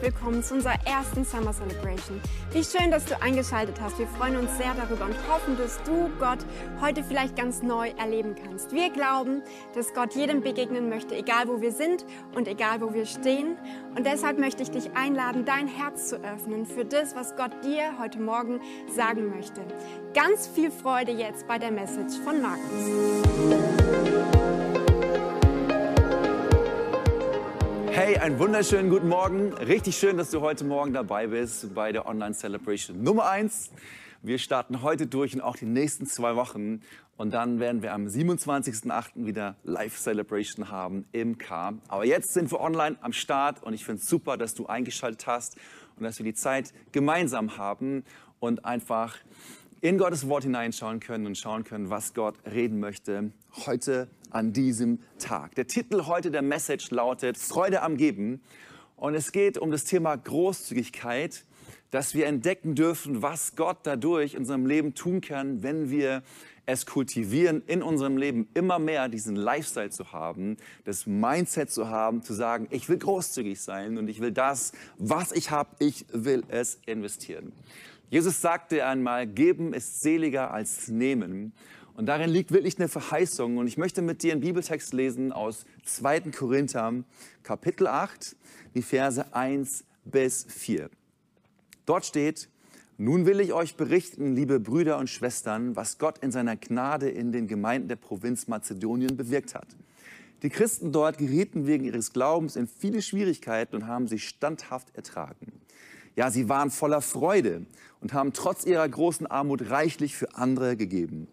willkommen zu unserer ersten Summer Celebration. Wie schön, dass du eingeschaltet hast. Wir freuen uns sehr darüber und hoffen, dass du Gott heute vielleicht ganz neu erleben kannst. Wir glauben, dass Gott jedem begegnen möchte, egal wo wir sind und egal wo wir stehen. Und deshalb möchte ich dich einladen, dein Herz zu öffnen für das, was Gott dir heute Morgen sagen möchte. Ganz viel Freude jetzt bei der Message von Markus. Hey, einen wunderschönen guten Morgen. Richtig schön, dass du heute Morgen dabei bist bei der Online Celebration Nummer 1. Wir starten heute durch und auch die nächsten zwei Wochen. Und dann werden wir am 27.08. wieder Live Celebration haben im K. Aber jetzt sind wir online am Start und ich finde es super, dass du eingeschaltet hast und dass wir die Zeit gemeinsam haben und einfach in Gottes Wort hineinschauen können und schauen können, was Gott reden möchte heute an diesem Tag. Der Titel heute der Message lautet Freude am Geben. Und es geht um das Thema Großzügigkeit, dass wir entdecken dürfen, was Gott dadurch in unserem Leben tun kann, wenn wir es kultivieren, in unserem Leben immer mehr diesen Lifestyle zu haben, das Mindset zu haben, zu sagen, ich will großzügig sein und ich will das, was ich habe, ich will es investieren. Jesus sagte einmal, geben ist seliger als nehmen. Und darin liegt wirklich eine Verheißung. Und ich möchte mit dir einen Bibeltext lesen aus 2. Korinther, Kapitel 8, die Verse 1 bis 4. Dort steht, nun will ich euch berichten, liebe Brüder und Schwestern, was Gott in seiner Gnade in den Gemeinden der Provinz Mazedonien bewirkt hat. Die Christen dort gerieten wegen ihres Glaubens in viele Schwierigkeiten und haben sie standhaft ertragen. Ja, sie waren voller Freude und haben trotz ihrer großen Armut reichlich für andere gegeben.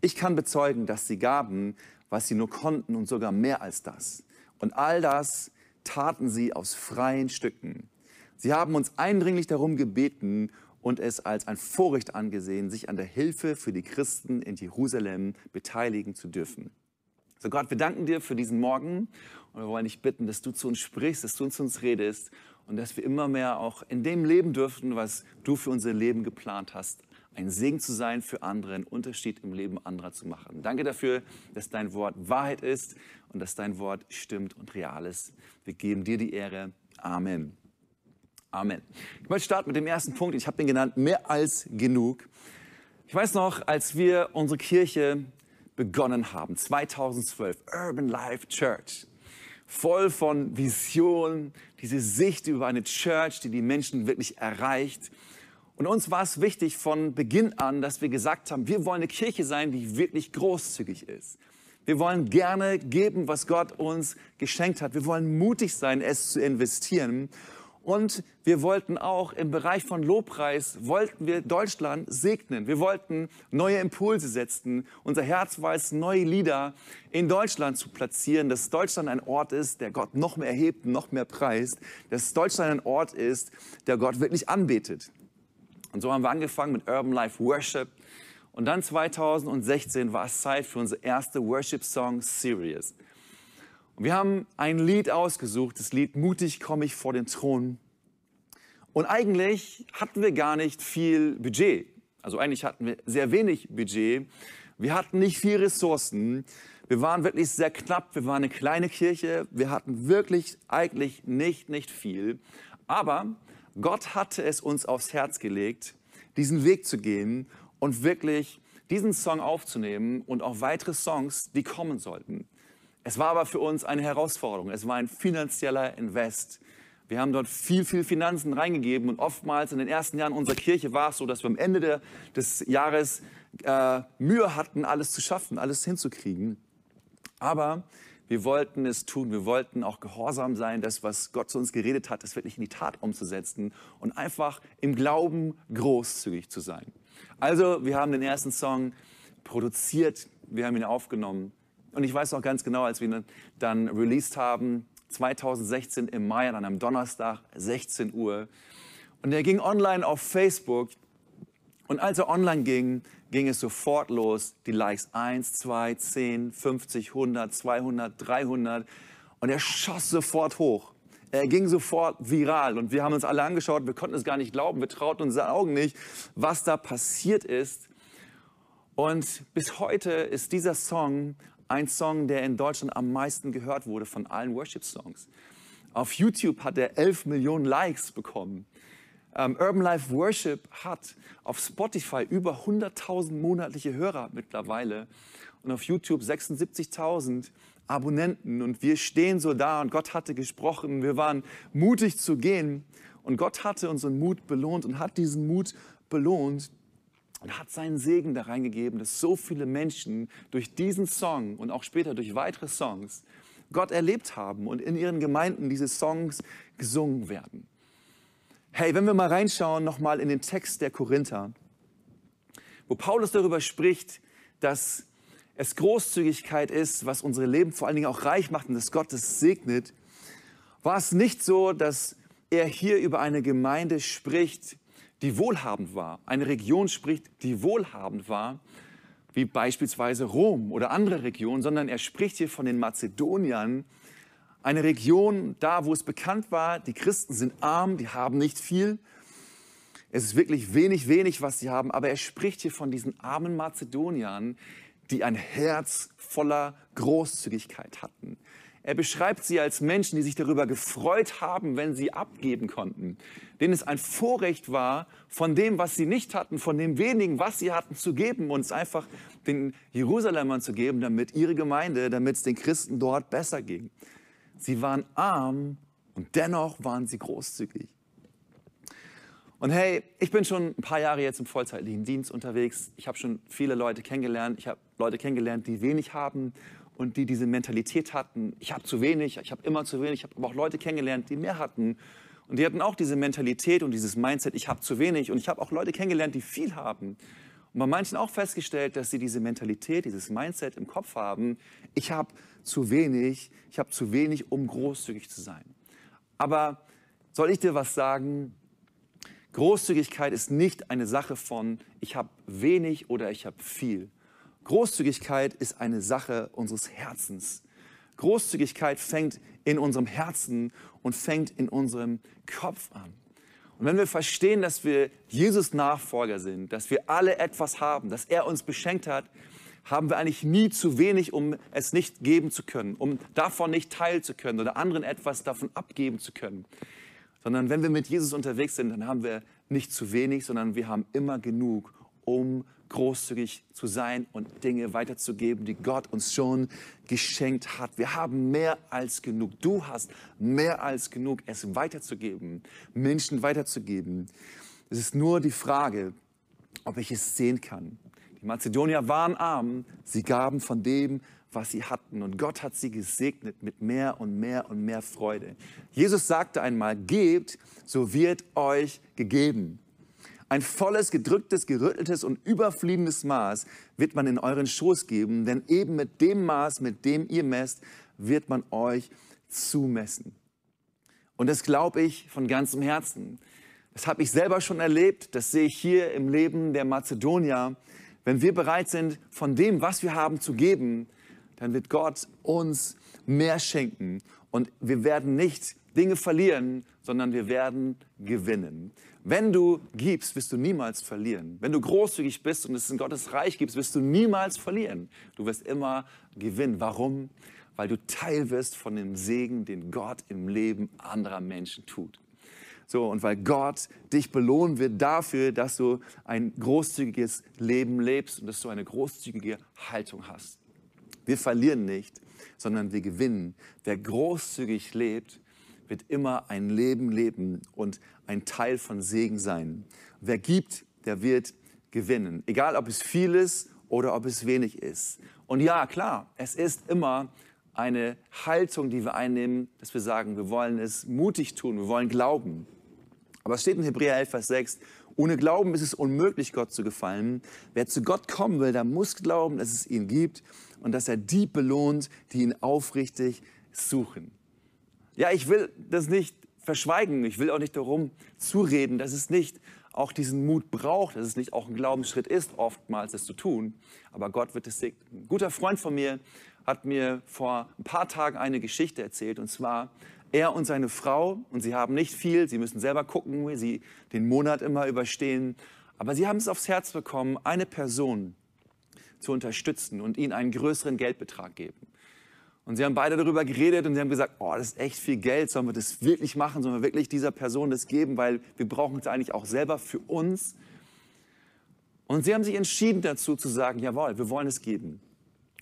Ich kann bezeugen, dass sie gaben, was sie nur konnten und sogar mehr als das. Und all das taten sie aus freien Stücken. Sie haben uns eindringlich darum gebeten und es als ein Vorrecht angesehen, sich an der Hilfe für die Christen in Jerusalem beteiligen zu dürfen. So Gott, wir danken dir für diesen Morgen und wir wollen dich bitten, dass du zu uns sprichst, dass du zu uns redest und dass wir immer mehr auch in dem leben dürfen, was du für unser Leben geplant hast ein Segen zu sein für andere, einen Unterschied im Leben anderer zu machen. Danke dafür, dass dein Wort Wahrheit ist und dass dein Wort stimmt und real ist. Wir geben dir die Ehre. Amen. Amen. Ich möchte starten mit dem ersten Punkt. Ich habe den genannt, mehr als genug. Ich weiß noch, als wir unsere Kirche begonnen haben, 2012, Urban Life Church, voll von Vision, diese Sicht über eine Church, die die Menschen wirklich erreicht. Und uns war es wichtig von Beginn an, dass wir gesagt haben, wir wollen eine Kirche sein, die wirklich großzügig ist. Wir wollen gerne geben, was Gott uns geschenkt hat. Wir wollen mutig sein, es zu investieren. Und wir wollten auch im Bereich von Lobpreis, wollten wir Deutschland segnen. Wir wollten neue Impulse setzen. Unser Herz war es, neue Lieder in Deutschland zu platzieren, dass Deutschland ein Ort ist, der Gott noch mehr erhebt, noch mehr preist. Dass Deutschland ein Ort ist, der Gott wirklich anbetet. Und so haben wir angefangen mit Urban Life Worship. Und dann 2016 war es Zeit für unsere erste Worship Song Series. Wir haben ein Lied ausgesucht, das Lied Mutig komme ich vor den Thron. Und eigentlich hatten wir gar nicht viel Budget. Also eigentlich hatten wir sehr wenig Budget. Wir hatten nicht viel Ressourcen. Wir waren wirklich sehr knapp. Wir waren eine kleine Kirche. Wir hatten wirklich eigentlich nicht, nicht viel. Aber Gott hatte es uns aufs Herz gelegt, diesen Weg zu gehen und wirklich diesen Song aufzunehmen und auch weitere Songs, die kommen sollten. Es war aber für uns eine Herausforderung. Es war ein finanzieller Invest. Wir haben dort viel, viel Finanzen reingegeben und oftmals in den ersten Jahren unserer Kirche war es so, dass wir am Ende der, des Jahres äh, Mühe hatten, alles zu schaffen, alles hinzukriegen. Aber wir wollten es tun. Wir wollten auch gehorsam sein, das, was Gott zu uns geredet hat, das wirklich in die Tat umzusetzen und einfach im Glauben großzügig zu sein. Also, wir haben den ersten Song produziert, wir haben ihn aufgenommen. Und ich weiß noch ganz genau, als wir ihn dann released haben, 2016 im Mai an einem Donnerstag, 16 Uhr. Und er ging online auf Facebook. Und als er online ging, ging es sofort los. Die Likes 1, 2, 10, 50, 100, 200, 300. Und er schoss sofort hoch. Er ging sofort viral und wir haben uns alle angeschaut, wir konnten es gar nicht glauben, wir trauten unseren Augen nicht, was da passiert ist. Und bis heute ist dieser Song ein Song, der in Deutschland am meisten gehört wurde von allen Worship-Songs. Auf YouTube hat er 11 Millionen Likes bekommen. Ähm, Urban Life Worship hat auf Spotify über 100.000 monatliche Hörer mittlerweile und auf YouTube 76.000 Abonnenten. Und wir stehen so da und Gott hatte gesprochen. Wir waren mutig zu gehen und Gott hatte unseren Mut belohnt und hat diesen Mut belohnt und hat seinen Segen da reingegeben, dass so viele Menschen durch diesen Song und auch später durch weitere Songs Gott erlebt haben und in ihren Gemeinden diese Songs gesungen werden. Hey, wenn wir mal reinschauen nochmal in den Text der Korinther, wo Paulus darüber spricht, dass es Großzügigkeit ist, was unsere Leben vor allen Dingen auch reich macht und dass Gott es segnet, war es nicht so, dass er hier über eine Gemeinde spricht, die wohlhabend war, eine Region spricht, die wohlhabend war, wie beispielsweise Rom oder andere Regionen, sondern er spricht hier von den Mazedoniern, eine Region da, wo es bekannt war, die Christen sind arm, die haben nicht viel. Es ist wirklich wenig, wenig, was sie haben, aber er spricht hier von diesen armen Mazedoniern, die ein Herz voller Großzügigkeit hatten. Er beschreibt sie als Menschen, die sich darüber gefreut haben, wenn sie abgeben konnten, denen es ein Vorrecht war, von dem, was sie nicht hatten, von dem wenigen, was sie hatten, zu geben und es einfach den Jerusalemern zu geben, damit ihre Gemeinde, damit es den Christen dort besser ging. Sie waren arm und dennoch waren sie großzügig. Und hey, ich bin schon ein paar Jahre jetzt im vollzeitlichen Dienst unterwegs. Ich habe schon viele Leute kennengelernt. Ich habe Leute kennengelernt, die wenig haben und die diese Mentalität hatten, ich habe zu wenig, ich habe immer zu wenig. Ich habe aber auch Leute kennengelernt, die mehr hatten. Und die hatten auch diese Mentalität und dieses Mindset, ich habe zu wenig. Und ich habe auch Leute kennengelernt, die viel haben. Und bei manchen auch festgestellt, dass sie diese Mentalität, dieses Mindset im Kopf haben, ich habe zu wenig, ich habe zu wenig, um großzügig zu sein. Aber soll ich dir was sagen? Großzügigkeit ist nicht eine Sache von, ich habe wenig oder ich habe viel. Großzügigkeit ist eine Sache unseres Herzens. Großzügigkeit fängt in unserem Herzen und fängt in unserem Kopf an. Und wenn wir verstehen, dass wir Jesus Nachfolger sind, dass wir alle etwas haben, dass er uns beschenkt hat, haben wir eigentlich nie zu wenig, um es nicht geben zu können, um davon nicht teilen zu können oder anderen etwas davon abgeben zu können. Sondern wenn wir mit Jesus unterwegs sind, dann haben wir nicht zu wenig, sondern wir haben immer genug, um großzügig zu sein und Dinge weiterzugeben, die Gott uns schon geschenkt hat. Wir haben mehr als genug. Du hast mehr als genug, es weiterzugeben, Menschen weiterzugeben. Es ist nur die Frage, ob ich es sehen kann. Die Mazedonier waren arm, sie gaben von dem, was sie hatten. Und Gott hat sie gesegnet mit mehr und mehr und mehr Freude. Jesus sagte einmal, gebt, so wird euch gegeben. Ein volles, gedrücktes, gerütteltes und überfliegendes Maß wird man in euren Schoß geben, denn eben mit dem Maß, mit dem ihr messt, wird man euch zumessen. Und das glaube ich von ganzem Herzen. Das habe ich selber schon erlebt, das sehe ich hier im Leben der Mazedonier. Wenn wir bereit sind, von dem, was wir haben, zu geben, dann wird Gott uns mehr schenken. Und wir werden nicht Dinge verlieren, sondern wir werden gewinnen. Wenn du gibst, wirst du niemals verlieren. Wenn du großzügig bist und es in Gottes Reich gibst, wirst du niemals verlieren. Du wirst immer gewinnen. Warum? Weil du Teil wirst von dem Segen, den Gott im Leben anderer Menschen tut. So, und weil Gott dich belohnen wird dafür, dass du ein großzügiges Leben lebst und dass du eine großzügige Haltung hast. Wir verlieren nicht, sondern wir gewinnen. Wer großzügig lebt, wird immer ein Leben leben und ein Teil von Segen sein. Wer gibt, der wird gewinnen. Egal, ob es viel ist oder ob es wenig ist. Und ja, klar, es ist immer eine Haltung, die wir einnehmen, dass wir sagen, wir wollen es mutig tun, wir wollen glauben. Aber es steht in Hebräer 11, Vers 6, ohne Glauben ist es unmöglich, Gott zu gefallen. Wer zu Gott kommen will, der muss glauben, dass es ihn gibt und dass er die belohnt, die ihn aufrichtig suchen. Ja, ich will das nicht verschweigen. Ich will auch nicht darum zureden, dass es nicht auch diesen Mut braucht, dass es nicht auch ein Glaubensschritt ist, oftmals das zu tun. Aber Gott wird es segnen. Ein guter Freund von mir hat mir vor ein paar Tagen eine Geschichte erzählt. Und zwar er und seine Frau. Und sie haben nicht viel. Sie müssen selber gucken, wie sie den Monat immer überstehen. Aber sie haben es aufs Herz bekommen, eine Person zu unterstützen und ihnen einen größeren Geldbetrag geben. Und sie haben beide darüber geredet und sie haben gesagt, oh, das ist echt viel Geld, sollen wir das wirklich machen, sollen wir wirklich dieser Person das geben, weil wir brauchen es eigentlich auch selber für uns. Und sie haben sich entschieden dazu zu sagen, jawohl, wir wollen es geben.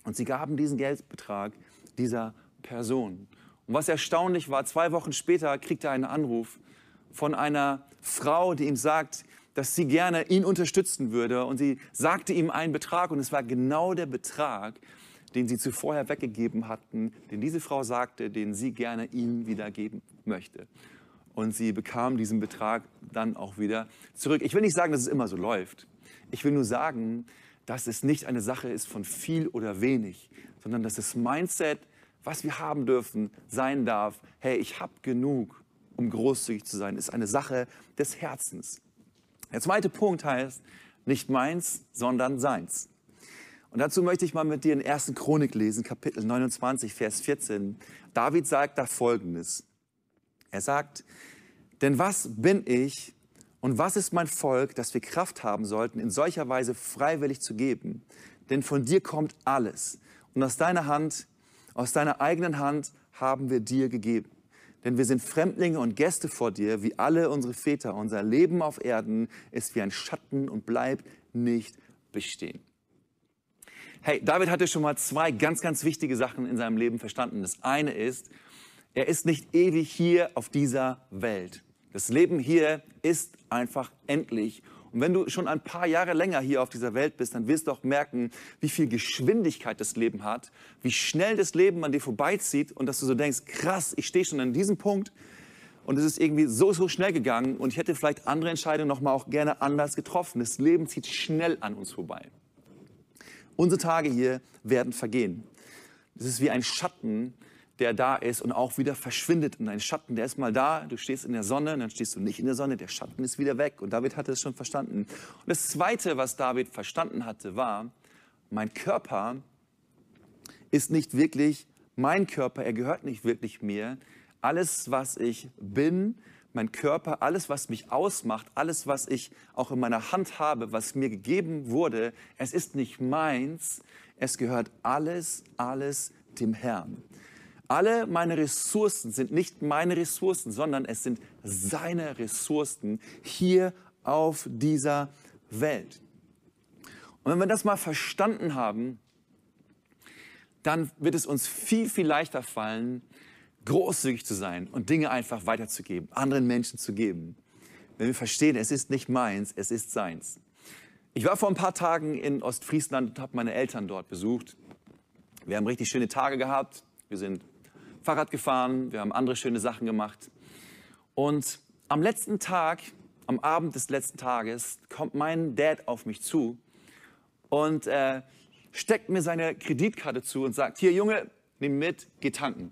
Und sie gaben diesen Geldbetrag dieser Person. Und was erstaunlich war, zwei Wochen später kriegt er einen Anruf von einer Frau, die ihm sagt, dass sie gerne ihn unterstützen würde. Und sie sagte ihm einen Betrag und es war genau der Betrag, den sie zuvor weggegeben hatten, den diese Frau sagte, den sie gerne ihm wieder geben möchte. Und sie bekam diesen Betrag dann auch wieder zurück. Ich will nicht sagen, dass es immer so läuft. Ich will nur sagen, dass es nicht eine Sache ist von viel oder wenig, sondern dass das Mindset, was wir haben dürfen, sein darf, hey, ich habe genug, um großzügig zu sein, ist eine Sache des Herzens. Der zweite Punkt heißt, nicht meins, sondern seins. Und dazu möchte ich mal mit dir in 1. Chronik lesen, Kapitel 29, Vers 14. David sagt da Folgendes. Er sagt, denn was bin ich und was ist mein Volk, dass wir Kraft haben sollten, in solcher Weise freiwillig zu geben? Denn von dir kommt alles. Und aus deiner Hand, aus deiner eigenen Hand haben wir dir gegeben. Denn wir sind Fremdlinge und Gäste vor dir, wie alle unsere Väter. Unser Leben auf Erden ist wie ein Schatten und bleibt nicht bestehen. Hey, David hatte schon mal zwei ganz, ganz wichtige Sachen in seinem Leben verstanden. Das eine ist, er ist nicht ewig hier auf dieser Welt. Das Leben hier ist einfach endlich. Und wenn du schon ein paar Jahre länger hier auf dieser Welt bist, dann wirst du auch merken, wie viel Geschwindigkeit das Leben hat, wie schnell das Leben an dir vorbeizieht und dass du so denkst, krass, ich stehe schon an diesem Punkt und es ist irgendwie so, so schnell gegangen und ich hätte vielleicht andere Entscheidungen noch mal auch gerne anders getroffen. Das Leben zieht schnell an uns vorbei. Unsere Tage hier werden vergehen. Das ist wie ein Schatten, der da ist und auch wieder verschwindet. Und ein Schatten, der ist mal da, du stehst in der Sonne, dann stehst du nicht in der Sonne, der Schatten ist wieder weg. Und David hatte es schon verstanden. Und das Zweite, was David verstanden hatte, war, mein Körper ist nicht wirklich mein Körper, er gehört nicht wirklich mir. Alles, was ich bin, mein Körper, alles, was mich ausmacht, alles, was ich auch in meiner Hand habe, was mir gegeben wurde, es ist nicht meins, es gehört alles, alles dem Herrn. Alle meine Ressourcen sind nicht meine Ressourcen, sondern es sind seine Ressourcen hier auf dieser Welt. Und wenn wir das mal verstanden haben, dann wird es uns viel, viel leichter fallen, großzügig zu sein und Dinge einfach weiterzugeben, anderen Menschen zu geben. Wenn wir verstehen, es ist nicht meins, es ist seins. Ich war vor ein paar Tagen in Ostfriesland und habe meine Eltern dort besucht. Wir haben richtig schöne Tage gehabt. Wir sind Fahrrad gefahren, wir haben andere schöne Sachen gemacht. Und am letzten Tag, am Abend des letzten Tages, kommt mein Dad auf mich zu und äh, steckt mir seine Kreditkarte zu und sagt, hier Junge, nimm mit, geh tanken.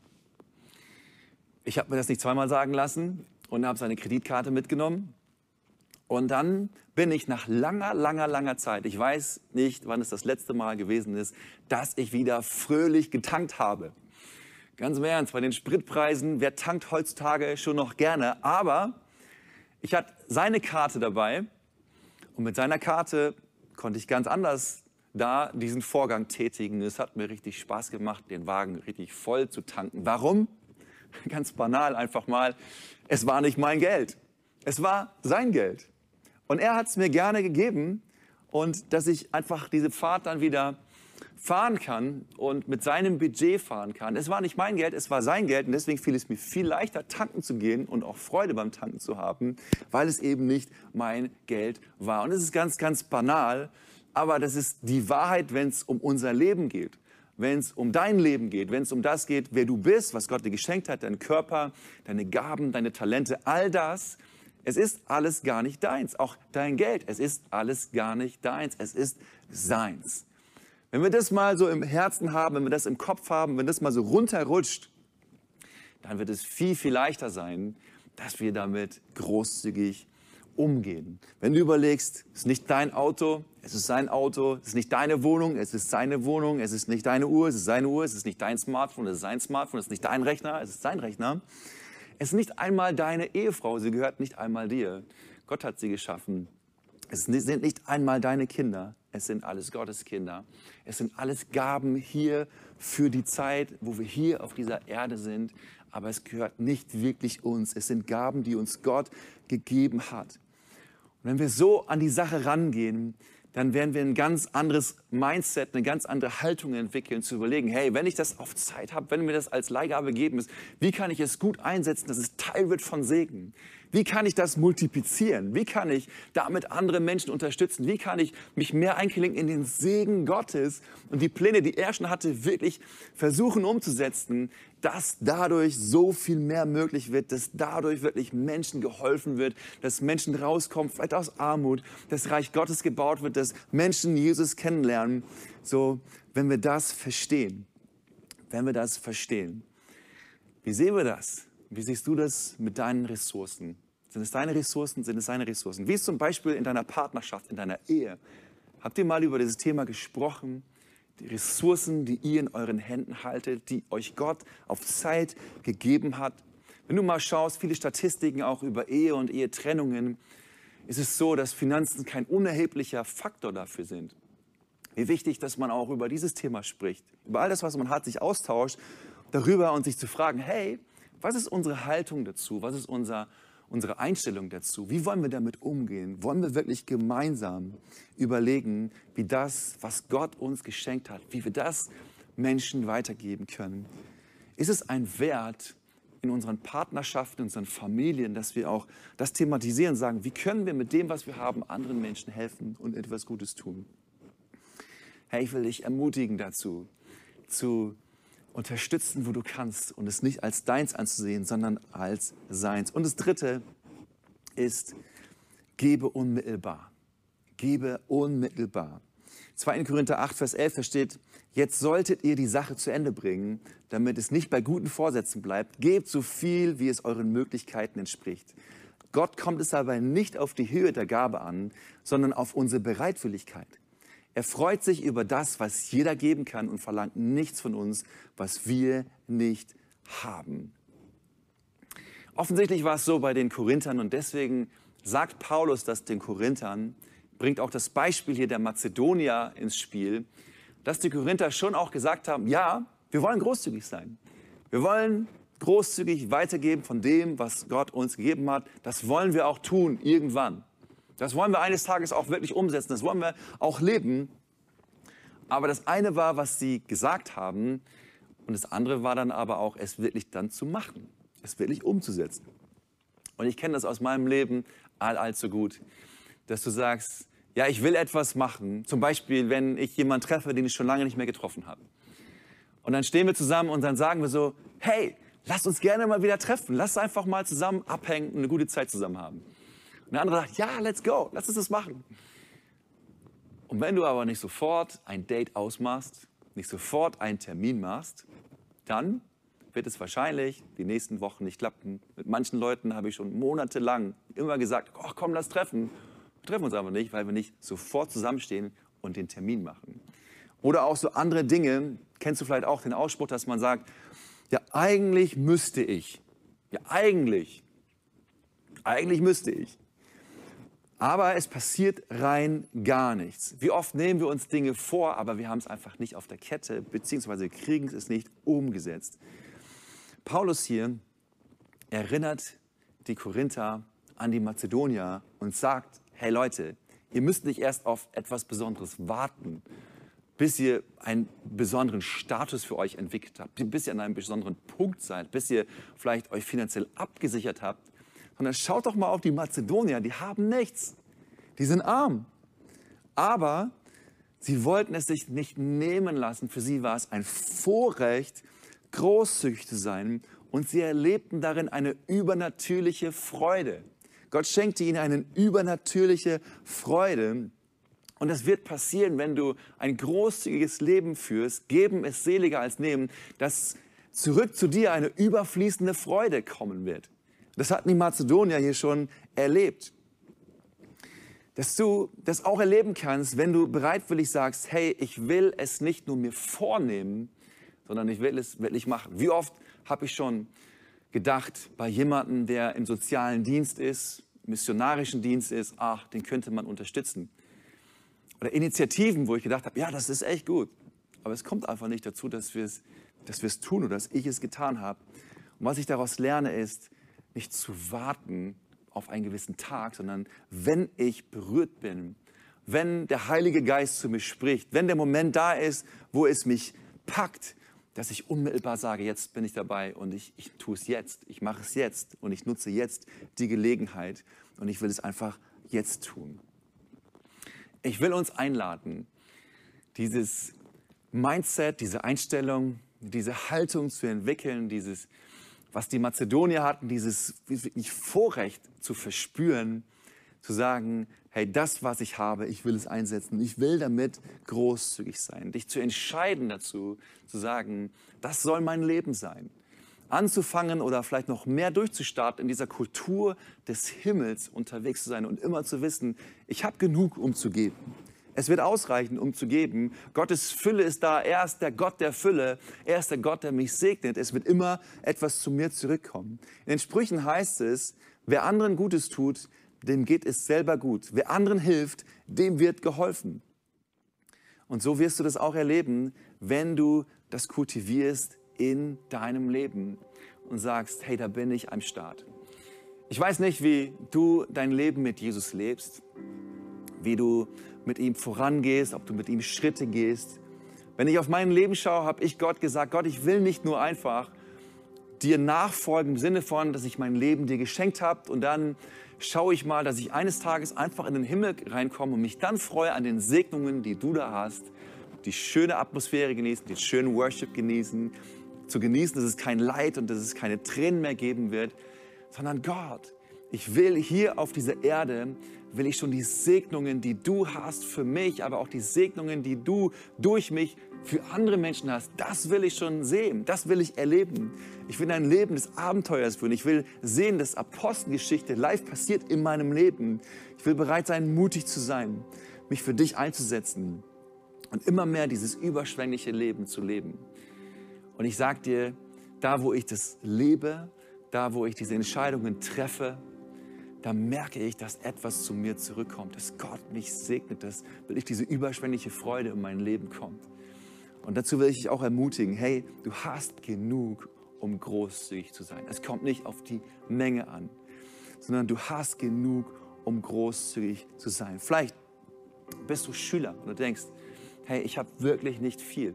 Ich habe mir das nicht zweimal sagen lassen und habe seine Kreditkarte mitgenommen. Und dann bin ich nach langer, langer, langer Zeit, ich weiß nicht, wann es das letzte Mal gewesen ist, dass ich wieder fröhlich getankt habe. Ganz im Ernst, bei den Spritpreisen, wer tankt heutzutage schon noch gerne? Aber ich hatte seine Karte dabei und mit seiner Karte konnte ich ganz anders da diesen Vorgang tätigen. Es hat mir richtig Spaß gemacht, den Wagen richtig voll zu tanken. Warum? Ganz banal einfach mal, es war nicht mein Geld. Es war sein Geld. Und er hat es mir gerne gegeben und dass ich einfach diese Fahrt dann wieder fahren kann und mit seinem Budget fahren kann. Es war nicht mein Geld, es war sein Geld und deswegen fiel es mir viel leichter, tanken zu gehen und auch Freude beim Tanken zu haben, weil es eben nicht mein Geld war. Und es ist ganz, ganz banal, aber das ist die Wahrheit, wenn es um unser Leben geht wenn es um dein Leben geht, wenn es um das geht, wer du bist, was Gott dir geschenkt hat, dein Körper, deine Gaben, deine Talente, all das, es ist alles gar nicht deins. Auch dein Geld, es ist alles gar nicht deins. Es ist seins. Wenn wir das mal so im Herzen haben, wenn wir das im Kopf haben, wenn das mal so runterrutscht, dann wird es viel, viel leichter sein, dass wir damit großzügig umgehen. Wenn du überlegst, es ist nicht dein Auto, es ist sein Auto, es ist nicht deine Wohnung, es ist seine Wohnung, es ist nicht deine Uhr, es ist seine Uhr, es ist nicht dein Smartphone, es ist sein Smartphone, es ist nicht dein Rechner, es ist sein Rechner. Es ist nicht einmal deine Ehefrau, sie gehört nicht einmal dir. Gott hat sie geschaffen. Es sind nicht einmal deine Kinder, es sind alles Gottes Kinder. Es sind alles Gaben hier für die Zeit, wo wir hier auf dieser Erde sind. Aber es gehört nicht wirklich uns. Es sind Gaben, die uns Gott gegeben hat. Wenn wir so an die Sache rangehen, dann werden wir ein ganz anderes Mindset, eine ganz andere Haltung entwickeln, zu überlegen, hey, wenn ich das auf Zeit habe, wenn mir das als Leihgabe gegeben ist, wie kann ich es gut einsetzen, dass es Teil wird von Segen? Wie kann ich das multiplizieren? Wie kann ich damit andere Menschen unterstützen? Wie kann ich mich mehr einklinken in den Segen Gottes und die Pläne, die er schon hatte, wirklich versuchen umzusetzen, dass dadurch so viel mehr möglich wird, dass dadurch wirklich Menschen geholfen wird, dass Menschen rauskommen, vielleicht aus Armut, das Reich Gottes gebaut wird, dass Menschen Jesus kennenlernen. So, wenn wir das verstehen, wenn wir das verstehen, wie sehen wir das? Wie siehst du das mit deinen Ressourcen? Sind es deine Ressourcen? Sind es seine Ressourcen? Wie ist zum Beispiel in deiner Partnerschaft, in deiner Ehe? Habt ihr mal über dieses Thema gesprochen? Die Ressourcen, die ihr in euren Händen haltet, die euch Gott auf Zeit gegeben hat. Wenn du mal schaust, viele Statistiken auch über Ehe und Ehetrennungen, ist es so, dass Finanzen kein unerheblicher Faktor dafür sind. Wie wichtig, dass man auch über dieses Thema spricht, über all das, was man hat, sich austauscht, darüber und sich zu fragen, hey, was ist unsere Haltung dazu? Was ist unser, unsere Einstellung dazu? Wie wollen wir damit umgehen? Wollen wir wirklich gemeinsam überlegen, wie das, was Gott uns geschenkt hat, wie wir das Menschen weitergeben können? Ist es ein Wert in unseren Partnerschaften, in unseren Familien, dass wir auch das thematisieren, sagen, wie können wir mit dem, was wir haben, anderen Menschen helfen und etwas Gutes tun? Hey, ich will dich ermutigen dazu, zu unterstützen, wo du kannst und es nicht als deins anzusehen, sondern als seins. Und das Dritte ist, gebe unmittelbar. Gebe unmittelbar. 2. Korinther 8, Vers 11 versteht, jetzt solltet ihr die Sache zu Ende bringen, damit es nicht bei guten Vorsätzen bleibt. Gebt so viel, wie es euren Möglichkeiten entspricht. Gott kommt es dabei nicht auf die Höhe der Gabe an, sondern auf unsere Bereitwilligkeit. Er freut sich über das, was jeder geben kann und verlangt nichts von uns, was wir nicht haben. Offensichtlich war es so bei den Korinthern und deswegen sagt Paulus das den Korinthern, bringt auch das Beispiel hier der Mazedonier ins Spiel, dass die Korinther schon auch gesagt haben, ja, wir wollen großzügig sein. Wir wollen großzügig weitergeben von dem, was Gott uns gegeben hat. Das wollen wir auch tun irgendwann. Das wollen wir eines Tages auch wirklich umsetzen. Das wollen wir auch leben. Aber das eine war, was sie gesagt haben. Und das andere war dann aber auch, es wirklich dann zu machen. Es wirklich umzusetzen. Und ich kenne das aus meinem Leben all, allzu gut. Dass du sagst, ja, ich will etwas machen. Zum Beispiel, wenn ich jemanden treffe, den ich schon lange nicht mehr getroffen habe. Und dann stehen wir zusammen und dann sagen wir so, hey, lass uns gerne mal wieder treffen. Lass einfach mal zusammen abhängen und eine gute Zeit zusammen haben. Und der andere sagt, ja, let's go, lass uns das machen. Und wenn du aber nicht sofort ein Date ausmachst, nicht sofort einen Termin machst, dann wird es wahrscheinlich die nächsten Wochen nicht klappen. Mit manchen Leuten habe ich schon monatelang immer gesagt, oh, komm, lass treffen. Wir treffen uns aber nicht, weil wir nicht sofort zusammenstehen und den Termin machen. Oder auch so andere Dinge, kennst du vielleicht auch den Ausspruch, dass man sagt, ja, eigentlich müsste ich. Ja, eigentlich. Eigentlich müsste ich. Aber es passiert rein gar nichts. Wie oft nehmen wir uns Dinge vor, aber wir haben es einfach nicht auf der Kette, beziehungsweise kriegen es nicht umgesetzt. Paulus hier erinnert die Korinther an die Mazedonier und sagt, hey Leute, ihr müsst nicht erst auf etwas Besonderes warten, bis ihr einen besonderen Status für euch entwickelt habt, bis ihr an einem besonderen Punkt seid, bis ihr vielleicht euch finanziell abgesichert habt, sondern schaut doch mal auf die Mazedonier, die haben nichts. Die sind arm. Aber sie wollten es sich nicht nehmen lassen. Für sie war es ein Vorrecht, großzügig zu sein. Und sie erlebten darin eine übernatürliche Freude. Gott schenkte ihnen eine übernatürliche Freude. Und das wird passieren, wenn du ein großzügiges Leben führst. Geben ist seliger als nehmen, dass zurück zu dir eine überfließende Freude kommen wird. Das hatten die Mazedonier hier schon erlebt. Dass du das auch erleben kannst, wenn du bereitwillig sagst, hey, ich will es nicht nur mir vornehmen, sondern ich will es wirklich machen. Wie oft habe ich schon gedacht, bei jemandem, der im sozialen Dienst ist, missionarischen Dienst ist, ach, den könnte man unterstützen. Oder Initiativen, wo ich gedacht habe, ja, das ist echt gut. Aber es kommt einfach nicht dazu, dass wir es dass wir es tun oder dass ich es getan habe. Und was ich daraus lerne, ist, nicht zu warten auf einen gewissen Tag, sondern wenn ich berührt bin, wenn der Heilige Geist zu mir spricht, wenn der Moment da ist, wo es mich packt, dass ich unmittelbar sage, jetzt bin ich dabei und ich, ich tue es jetzt, ich mache es jetzt und ich nutze jetzt die Gelegenheit und ich will es einfach jetzt tun. Ich will uns einladen, dieses Mindset, diese Einstellung, diese Haltung zu entwickeln, dieses, was die Mazedonier hatten, dieses wirklich Vorrecht zu verspüren, zu sagen, hey, das, was ich habe, ich will es einsetzen. Ich will damit großzügig sein. Dich zu entscheiden dazu, zu sagen, das soll mein Leben sein. Anzufangen oder vielleicht noch mehr durchzustarten, in dieser Kultur des Himmels unterwegs zu sein und immer zu wissen, ich habe genug, um zu geben. Es wird ausreichen, um zu geben. Gottes Fülle ist da. Er ist der Gott der Fülle. Er ist der Gott, der mich segnet. Es wird immer etwas zu mir zurückkommen. In den Sprüchen heißt es, wer anderen Gutes tut, dem geht es selber gut. Wer anderen hilft, dem wird geholfen. Und so wirst du das auch erleben, wenn du das kultivierst in deinem Leben und sagst, hey, da bin ich am Start. Ich weiß nicht, wie du dein Leben mit Jesus lebst, wie du mit ihm vorangehst, ob du mit ihm Schritte gehst. Wenn ich auf mein Leben schaue, habe ich Gott gesagt, Gott, ich will nicht nur einfach dir nachfolgen im Sinne von, dass ich mein Leben dir geschenkt habe und dann schaue ich mal, dass ich eines Tages einfach in den Himmel reinkomme und mich dann freue an den Segnungen, die du da hast, die schöne Atmosphäre genießen, den schönen Worship genießen, zu genießen, dass es kein Leid und dass es keine Tränen mehr geben wird, sondern Gott, ich will hier auf dieser Erde will ich schon die Segnungen, die du hast für mich, aber auch die Segnungen, die du durch mich für andere Menschen hast, das will ich schon sehen, das will ich erleben. Ich will ein Leben des Abenteuers führen. Ich will sehen, dass Apostelgeschichte live passiert in meinem Leben. Ich will bereit sein, mutig zu sein, mich für dich einzusetzen und immer mehr dieses überschwängliche Leben zu leben. Und ich sage dir, da wo ich das lebe, da wo ich diese Entscheidungen treffe, da merke ich, dass etwas zu mir zurückkommt, dass Gott mich segnet, dass will ich diese überschwängliche Freude in mein Leben kommt. Und dazu will ich dich auch ermutigen, hey, du hast genug, um großzügig zu sein. Es kommt nicht auf die Menge an, sondern du hast genug, um großzügig zu sein. Vielleicht bist du Schüler und du denkst, hey, ich habe wirklich nicht viel.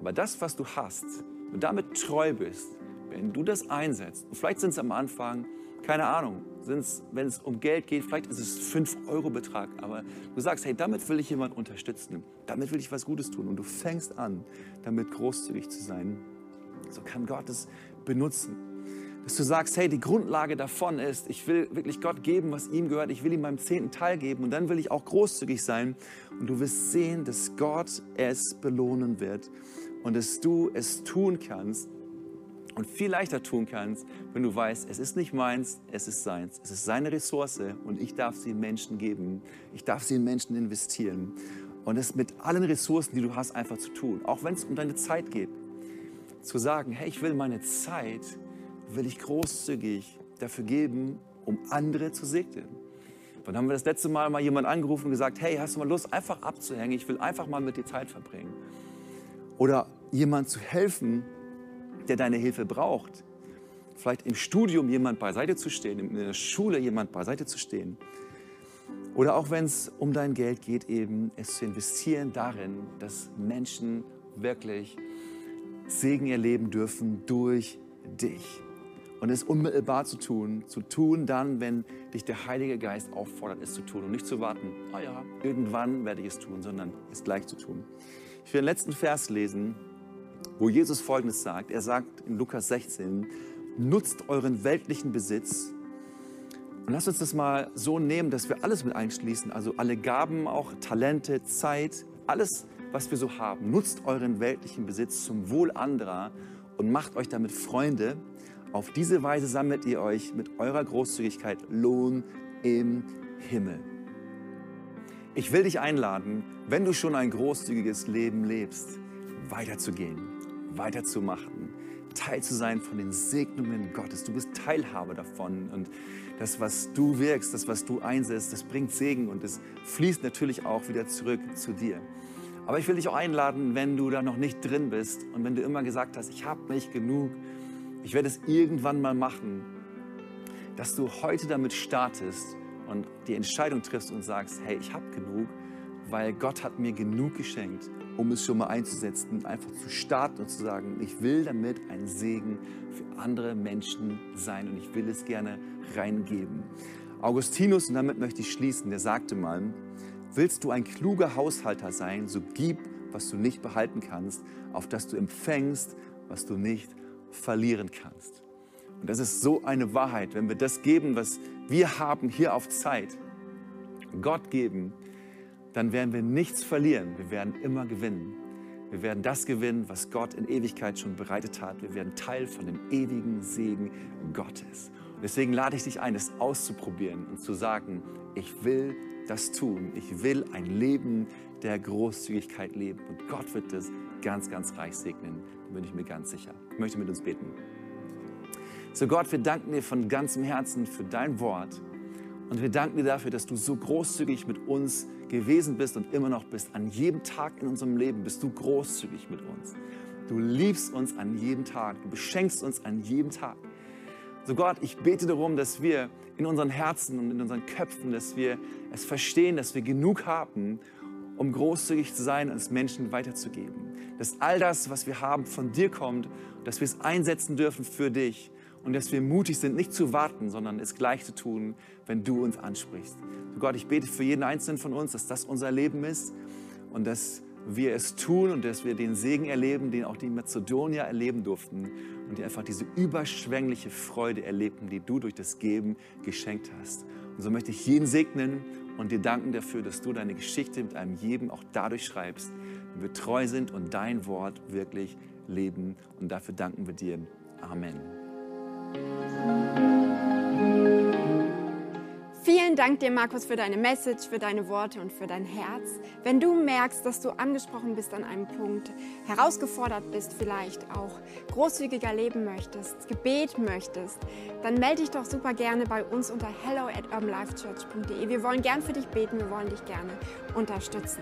Aber das, was du hast und damit treu bist, wenn du das einsetzt, und vielleicht sind es am Anfang keine Ahnung, wenn es um Geld geht, vielleicht ist es 5-Euro-Betrag, aber du sagst, hey, damit will ich jemanden unterstützen, damit will ich was Gutes tun. Und du fängst an, damit großzügig zu sein, so kann Gott es benutzen. Dass du sagst, hey, die Grundlage davon ist, ich will wirklich Gott geben, was ihm gehört, ich will ihm meinen zehnten Teil geben. Und dann will ich auch großzügig sein. Und du wirst sehen, dass Gott es belohnen wird. Und dass du es tun kannst, und viel leichter tun kannst, wenn du weißt, es ist nicht meins, es ist seins. Es ist seine Ressource und ich darf sie Menschen geben. Ich darf sie in Menschen investieren. Und es mit allen Ressourcen, die du hast, einfach zu tun. Auch wenn es um deine Zeit geht. Zu sagen, hey, ich will meine Zeit, will ich großzügig dafür geben, um andere zu segnen. Dann haben wir das letzte Mal mal jemand angerufen und gesagt, hey, hast du mal Lust, einfach abzuhängen? Ich will einfach mal mit dir Zeit verbringen. Oder jemand zu helfen, der deine Hilfe braucht. Vielleicht im Studium jemand beiseite zu stehen, in der Schule jemand beiseite zu stehen. Oder auch wenn es um dein Geld geht, eben es zu investieren darin, dass Menschen wirklich Segen erleben dürfen durch dich. Und es unmittelbar zu tun, zu tun dann, wenn dich der Heilige Geist auffordert, es zu tun und nicht zu warten, oh ja, irgendwann werde ich es tun, sondern es gleich zu tun. Ich will den letzten Vers lesen, wo Jesus Folgendes sagt. Er sagt in Lukas 16, nutzt euren weltlichen Besitz. Und lasst uns das mal so nehmen, dass wir alles mit einschließen, also alle Gaben, auch Talente, Zeit, alles, was wir so haben. Nutzt euren weltlichen Besitz zum Wohl anderer und macht euch damit Freunde. Auf diese Weise sammelt ihr euch mit eurer Großzügigkeit Lohn im Himmel. Ich will dich einladen, wenn du schon ein großzügiges Leben lebst, weiterzugehen weiterzumachen, Teil zu sein von den Segnungen Gottes. Du bist Teilhaber davon und das, was du wirkst, das, was du einsetzt, das bringt Segen und es fließt natürlich auch wieder zurück zu dir. Aber ich will dich auch einladen, wenn du da noch nicht drin bist und wenn du immer gesagt hast, ich habe nicht genug, ich werde es irgendwann mal machen, dass du heute damit startest und die Entscheidung triffst und sagst, hey, ich habe genug, weil Gott hat mir genug geschenkt, um es schon mal einzusetzen, einfach zu starten und zu sagen, ich will damit ein Segen für andere Menschen sein und ich will es gerne reingeben. Augustinus, und damit möchte ich schließen, der sagte mal, willst du ein kluger Haushalter sein, so gib, was du nicht behalten kannst, auf das du empfängst, was du nicht verlieren kannst. Und das ist so eine Wahrheit, wenn wir das geben, was wir haben hier auf Zeit, Gott geben, dann werden wir nichts verlieren. Wir werden immer gewinnen. Wir werden das gewinnen, was Gott in Ewigkeit schon bereitet hat. Wir werden Teil von dem ewigen Segen Gottes. Und deswegen lade ich dich ein, es auszuprobieren und zu sagen, ich will das tun. Ich will ein Leben der Großzügigkeit leben. Und Gott wird es ganz, ganz reich segnen. Da bin ich mir ganz sicher. Ich möchte mit uns beten. So Gott, wir danken dir von ganzem Herzen für dein Wort. Und wir danken dir dafür, dass du so großzügig mit uns gewesen bist und immer noch bist. An jedem Tag in unserem Leben bist du großzügig mit uns. Du liebst uns an jedem Tag. Du beschenkst uns an jedem Tag. So Gott, ich bete darum, dass wir in unseren Herzen und in unseren Köpfen, dass wir es verstehen, dass wir genug haben, um großzügig zu sein und es Menschen weiterzugeben. Dass all das, was wir haben, von dir kommt, dass wir es einsetzen dürfen für dich und dass wir mutig sind, nicht zu warten, sondern es gleich zu tun, wenn du uns ansprichst. So Gott, ich bete für jeden Einzelnen von uns, dass das unser Leben ist und dass wir es tun und dass wir den Segen erleben, den auch die Mazedonier erleben durften und die einfach diese überschwängliche Freude erlebten, die du durch das Geben geschenkt hast. Und so möchte ich jeden segnen und dir danken dafür, dass du deine Geschichte mit einem jedem auch dadurch schreibst, wenn wir treu sind und dein Wort wirklich leben. Und dafür danken wir dir. Amen. Vielen Dank dir, Markus, für deine Message, für deine Worte und für dein Herz. Wenn du merkst, dass du angesprochen bist an einem Punkt, herausgefordert bist, vielleicht auch großzügiger leben möchtest, Gebet möchtest, dann melde dich doch super gerne bei uns unter hello at urbanlifechurch.de. Wir wollen gern für dich beten, wir wollen dich gerne unterstützen.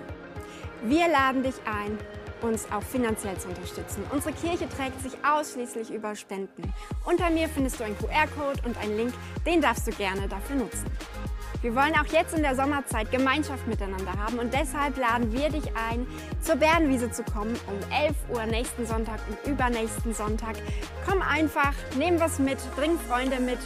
Wir laden dich ein, uns auch finanziell zu unterstützen. Unsere Kirche trägt sich ausschließlich über Spenden. Unter mir findest du einen QR-Code und einen Link, den darfst du gerne dafür nutzen. Wir wollen auch jetzt in der Sommerzeit Gemeinschaft miteinander haben und deshalb laden wir dich ein, zur Bärenwiese zu kommen um 11 Uhr nächsten Sonntag und übernächsten Sonntag. Komm einfach, nimm was mit, bring Freunde mit.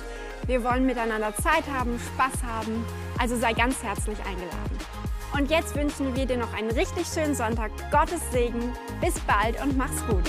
Wir wollen miteinander Zeit haben, Spaß haben, also sei ganz herzlich eingeladen. Und jetzt wünschen wir dir noch einen richtig schönen Sonntag. Gottes Segen. Bis bald und mach's gut.